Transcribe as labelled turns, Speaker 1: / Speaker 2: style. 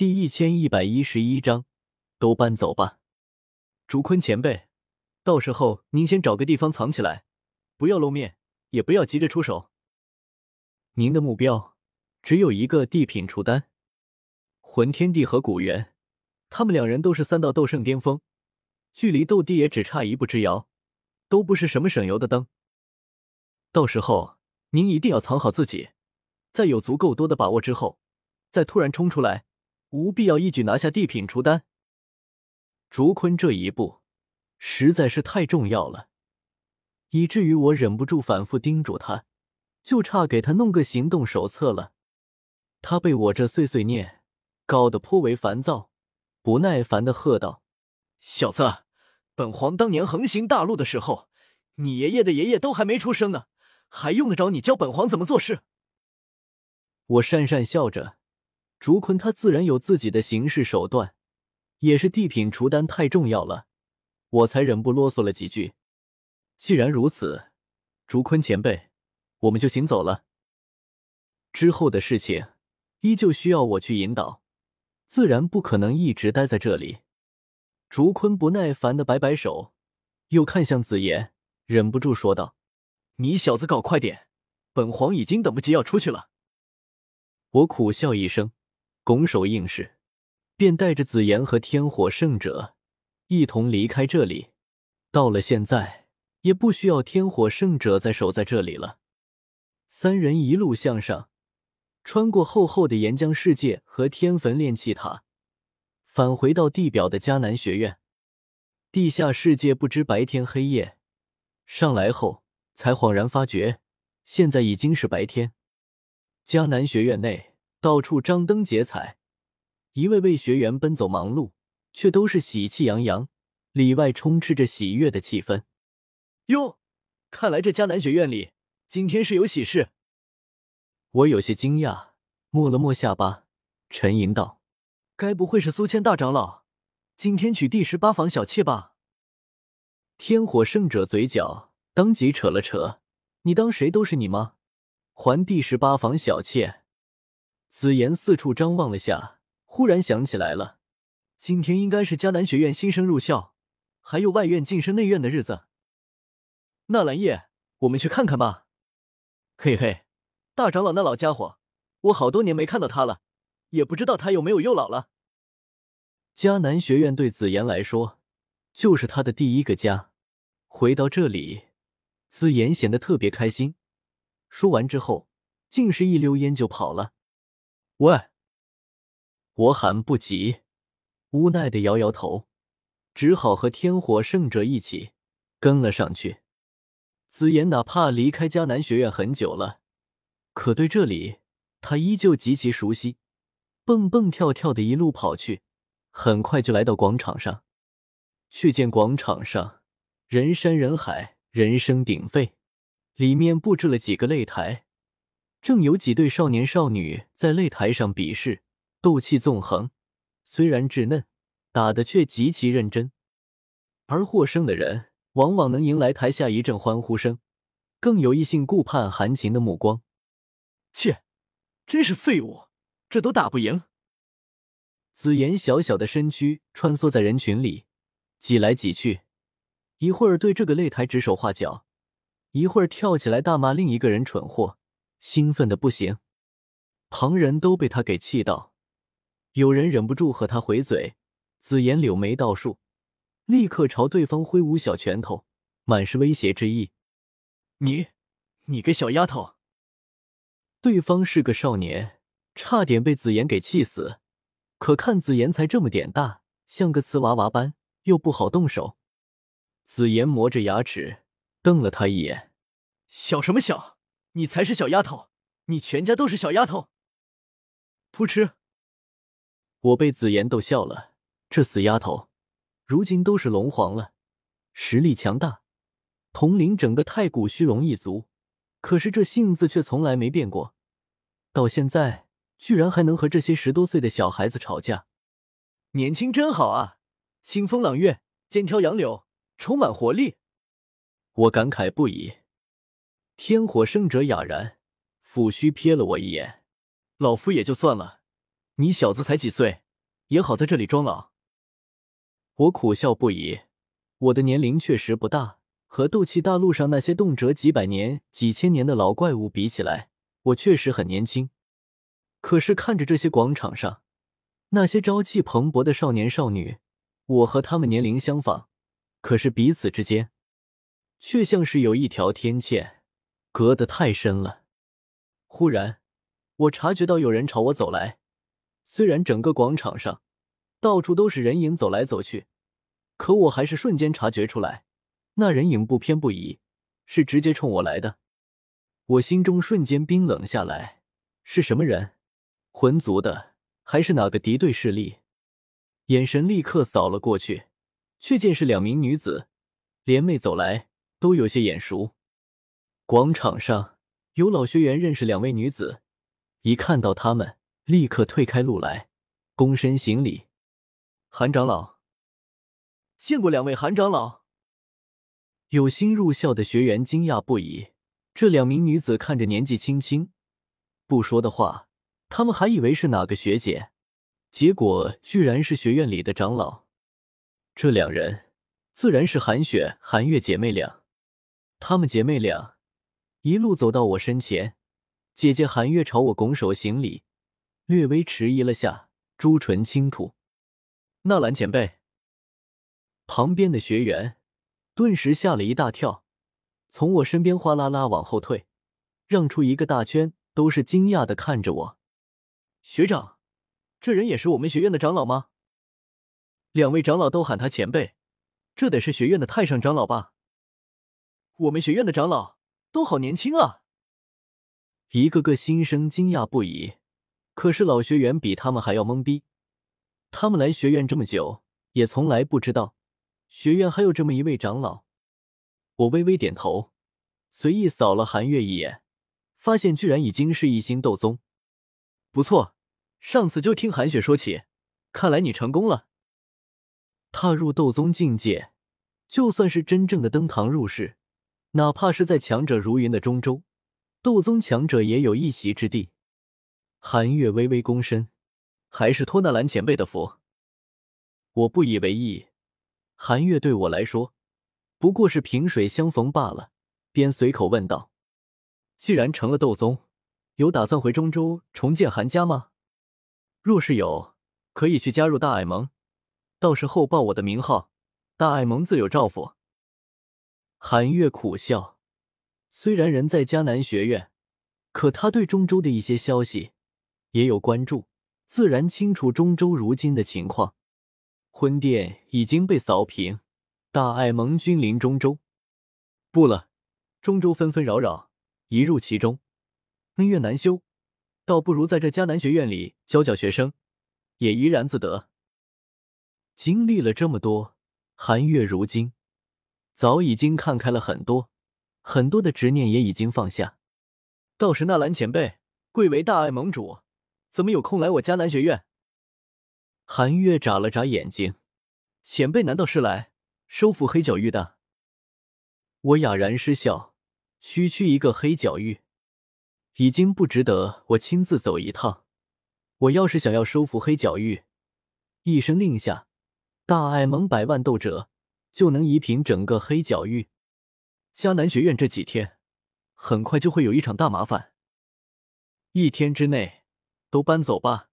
Speaker 1: 第一千一百一十一章，都搬走吧。竹坤前辈，到时候您先找个地方藏起来，不要露面，也不要急着出手。您的目标只有一个地品出丹，魂天帝和古元，他们两人都是三道斗圣巅峰，距离斗帝也只差一步之遥，都不是什么省油的灯。到时候您一定要藏好自己，在有足够多的把握之后，再突然冲出来，无必要一举拿下地品出丹。竹坤这一步实在是太重要了，以至于我忍不住反复叮嘱他，就差给他弄个行动手册了。他被我这碎碎念搞得颇为烦躁，不耐烦的喝道：“小子，本皇当年横行大陆的时候，你爷爷的爷爷都还没出生呢。”还用得着你教本皇怎么做事？我讪讪笑着，竹坤他自然有自己的行事手段，也是地品除丹太重要了，我才忍不啰嗦了几句。既然如此，竹坤前辈，我们就行走了。之后的事情依旧需要我去引导，自然不可能一直待在这里。竹坤不耐烦的摆摆手，又看向紫妍，忍不住说道。你小子搞快点，本皇已经等不及要出去了。我苦笑一声，拱手应是，便带着紫妍和天火圣者一同离开这里。到了现在，也不需要天火圣者再守在这里了。三人一路向上，穿过厚厚的岩浆世界和天坟炼气塔，返回到地表的迦南学院。地下世界不知白天黑夜，上来后。才恍然发觉，现在已经是白天。迦南学院内到处张灯结彩，一位位学员奔走忙碌，却都是喜气洋洋，里外充斥着喜悦的气氛。哟，看来这迦南学院里今天是有喜事。我有些惊讶，摸了摸下巴，沉吟道：“该不会是苏谦大长老今天娶第十八房小妾吧？”天火圣者嘴角。当即扯了扯，你当谁都是你吗？还第十八房小妾？紫妍四处张望了下，忽然想起来了，今天应该是迦南学院新生入校，还有外院晋升内院的日子。纳兰叶，我们去看看吧。嘿嘿，大长老那老家伙，我好多年没看到他了，也不知道他有没有又老了。迦南学院对紫妍来说，就是他的第一个家。回到这里。紫妍显得特别开心，说完之后，竟是一溜烟就跑了。喂！我喊不及，无奈的摇摇头，只好和天火圣者一起跟了上去。紫妍哪怕离开迦南学院很久了，可对这里他依旧极其熟悉，蹦蹦跳跳的一路跑去，很快就来到广场上。却见广场上人山人海。人声鼎沸，里面布置了几个擂台，正有几对少年少女在擂台上比试，斗气纵横。虽然稚嫩，打的却极其认真。而获胜的人往往能迎来台下一阵欢呼声，更有异性顾盼含情的目光。切，真是废物，这都打不赢。紫妍小小的身躯穿梭在人群里，挤来挤去。一会儿对这个擂台指手画脚，一会儿跳起来大骂另一个人蠢货，兴奋的不行。旁人都被他给气到，有人忍不住和他回嘴。紫妍柳眉倒竖，立刻朝对方挥舞小拳头，满是威胁之意：“你，你个小丫头！”对方是个少年，差点被紫妍给气死。可看紫妍才这么点大，像个瓷娃娃般，又不好动手。紫妍磨着牙齿瞪了他一眼：“小什么小？你才是小丫头！你全家都是小丫头！”噗嗤！我被紫妍逗笑了。这死丫头，如今都是龙皇了，实力强大，统领整个太古虚龙一族。可是这性子却从来没变过，到现在居然还能和这些十多岁的小孩子吵架。年轻真好啊，清风朗月，肩挑杨柳。充满活力，我感慨不已。天火圣者哑然，抚须瞥了我一眼：“老夫也就算了，你小子才几岁，也好在这里装老。我苦笑不已，我的年龄确实不大，和斗气大陆上那些动辄几百年、几千年的老怪物比起来，我确实很年轻。可是看着这些广场上那些朝气蓬勃的少年少女，我和他们年龄相仿，可是彼此之间却像是有一条天堑，隔得太深了。忽然，我察觉到有人朝我走来。虽然整个广场上到处都是人影走来走去，可我还是瞬间察觉出来，那人影不偏不倚，是直接冲我来的。我心中瞬间冰冷下来。是什么人？魂族的，还是哪个敌对势力？眼神立刻扫了过去，却见是两名女子联袂走来，都有些眼熟。广场上。有老学员认识两位女子，一看到他们，立刻退开路来，躬身行礼。韩长老，见过两位韩长老。有新入校的学员惊讶不已，这两名女子看着年纪轻轻，不说的话，他们还以为是哪个学姐，结果居然是学院里的长老。这两人自然是韩雪、韩月姐妹俩，她们姐妹俩。一路走到我身前，姐姐韩月朝我拱手行礼，略微迟疑了下，朱唇轻吐。纳兰前辈，旁边的学员顿时吓了一大跳，从我身边哗啦啦往后退，让出一个大圈，都是惊讶的看着我。学长，这人也是我们学院的长老吗？两位长老都喊他前辈，这得是学院的太上长老吧？我们学院的长老。都好年轻啊！一个个心生惊讶不已。可是老学员比他们还要懵逼。他们来学院这么久，也从来不知道学院还有这么一位长老。我微微点头，随意扫了韩月一眼，发现居然已经是一星斗宗。不错，上次就听韩雪说起，看来你成功了。踏入斗宗境界，就算是真正的登堂入室。哪怕是在强者如云的中州，斗宗强者也有一席之地。韩月微微躬身，还是托纳兰前辈的福。我不以为意，韩月对我来说不过是萍水相逢罢了。便随口问道：“既然成了斗宗，有打算回中州重建韩家吗？若是有，可以去加入大爱盟，到时候报我的名号，大爱盟自有照拂。”韩月苦笑，虽然人在迦南学院，可他对中州的一些消息也有关注，自然清楚中州如今的情况。婚殿已经被扫平，大爱盟君临中州。不了，中州纷纷扰扰，一入其中，恩怨难休，倒不如在这迦南学院里教教学生，也怡然自得。经历了这么多，韩月如今。早已经看开了很多，很多的执念也已经放下。倒是纳兰前辈，贵为大爱盟主，怎么有空来我迦南学院？韩月眨了眨眼睛，前辈难道是来收复黑角域的？我哑然失笑，区区一个黑角域，已经不值得我亲自走一趟。我要是想要收服黑角域，一声令下，大爱盟百万斗者。就能移平整个黑角域。迦南学院这几天，很快就会有一场大麻烦。一天之内，都搬走吧。